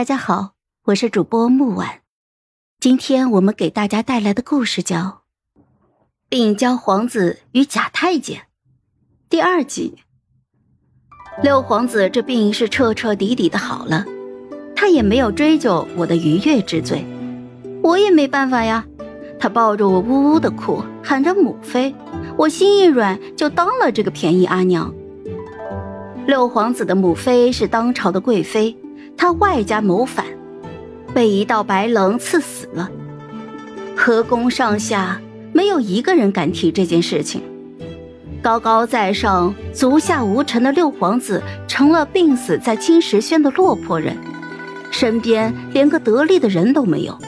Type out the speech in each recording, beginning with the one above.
大家好，我是主播木婉。今天我们给大家带来的故事叫《病娇皇子与假太监》第二集。六皇子这病是彻彻底底的好了，他也没有追究我的逾越之罪，我也没办法呀。他抱着我呜呜的哭，喊着母妃，我心一软，就当了这个便宜阿娘。六皇子的母妃是当朝的贵妃。他外加谋反，被一道白棱刺死了。河宫上下没有一个人敢提这件事情。高高在上、足下无尘的六皇子成了病死在青石轩的落魄人，身边连个得力的人都没有。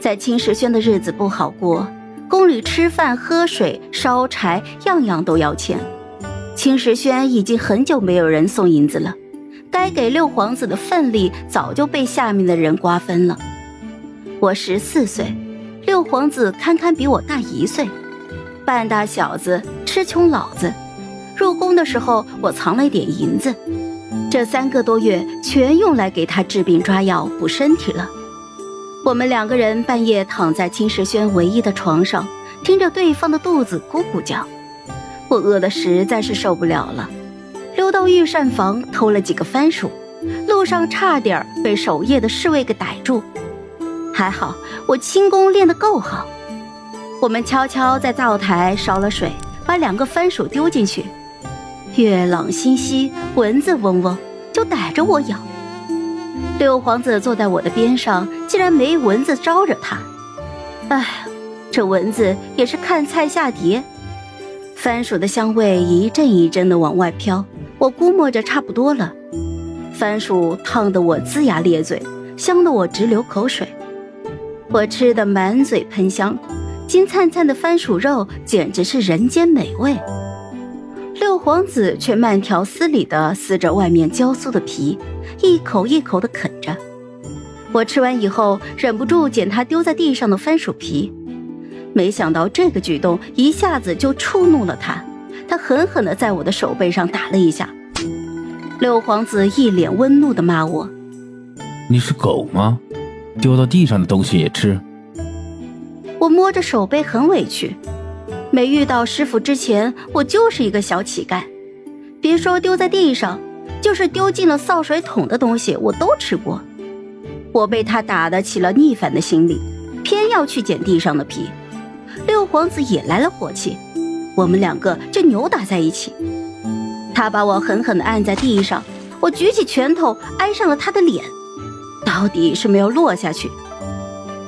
在青石轩的日子不好过，宫里吃饭、喝水、烧柴，样样都要钱。青石轩已经很久没有人送银子了。该给六皇子的份例早就被下面的人瓜分了。我十四岁，六皇子堪堪比我大一岁，半大小子吃穷老子。入宫的时候，我藏了一点银子，这三个多月全用来给他治病抓药补身体了。我们两个人半夜躺在金石轩唯一的床上，听着对方的肚子咕咕叫，我饿得实在是受不了了。溜到御膳房偷了几个番薯，路上差点被守夜的侍卫给逮住，还好我轻功练得够好。我们悄悄在灶台烧了水，把两个番薯丢进去。月朗星稀，蚊子嗡嗡，就逮着我咬。六皇子坐在我的边上，竟然没蚊子招惹他。哎，这蚊子也是看菜下碟。番薯的香味一阵一阵的往外飘。我估摸着差不多了，番薯烫得我龇牙咧嘴，香得我直流口水。我吃得满嘴喷香，金灿灿的番薯肉简直是人间美味。六皇子却慢条斯理地撕着外面焦酥的皮，一口一口地啃着。我吃完以后，忍不住捡他丢在地上的番薯皮，没想到这个举动一下子就触怒了他。他狠狠地在我的手背上打了一下，六皇子一脸温怒的骂我：“你是狗吗？丢到地上的东西也吃？”我摸着手背很委屈，没遇到师傅之前，我就是一个小乞丐，别说丢在地上，就是丢进了扫水桶的东西我都吃过。我被他打得起了逆反的心理，偏要去捡地上的皮。六皇子也来了火气。我们两个就扭打在一起，他把我狠狠地按在地上，我举起拳头挨上了他的脸，到底是没有落下去。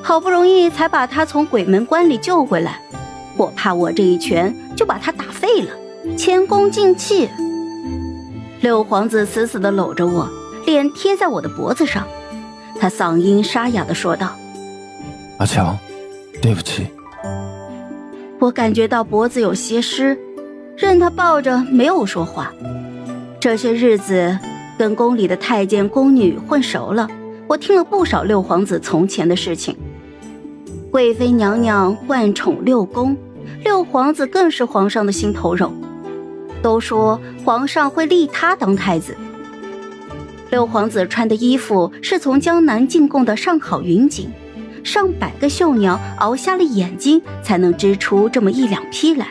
好不容易才把他从鬼门关里救回来，我怕我这一拳就把他打废了，前功尽弃。六皇子死死地搂着我，脸贴在我的脖子上，他嗓音沙哑地说道：“阿强，对不起。”我感觉到脖子有些湿，任他抱着，没有说话。这些日子跟宫里的太监宫女混熟了，我听了不少六皇子从前的事情。贵妃娘娘惯宠六宫，六皇子更是皇上的心头肉。都说皇上会立他当太子。六皇子穿的衣服是从江南进贡的上好云锦。上百个绣娘熬瞎了眼睛，才能织出这么一两匹来。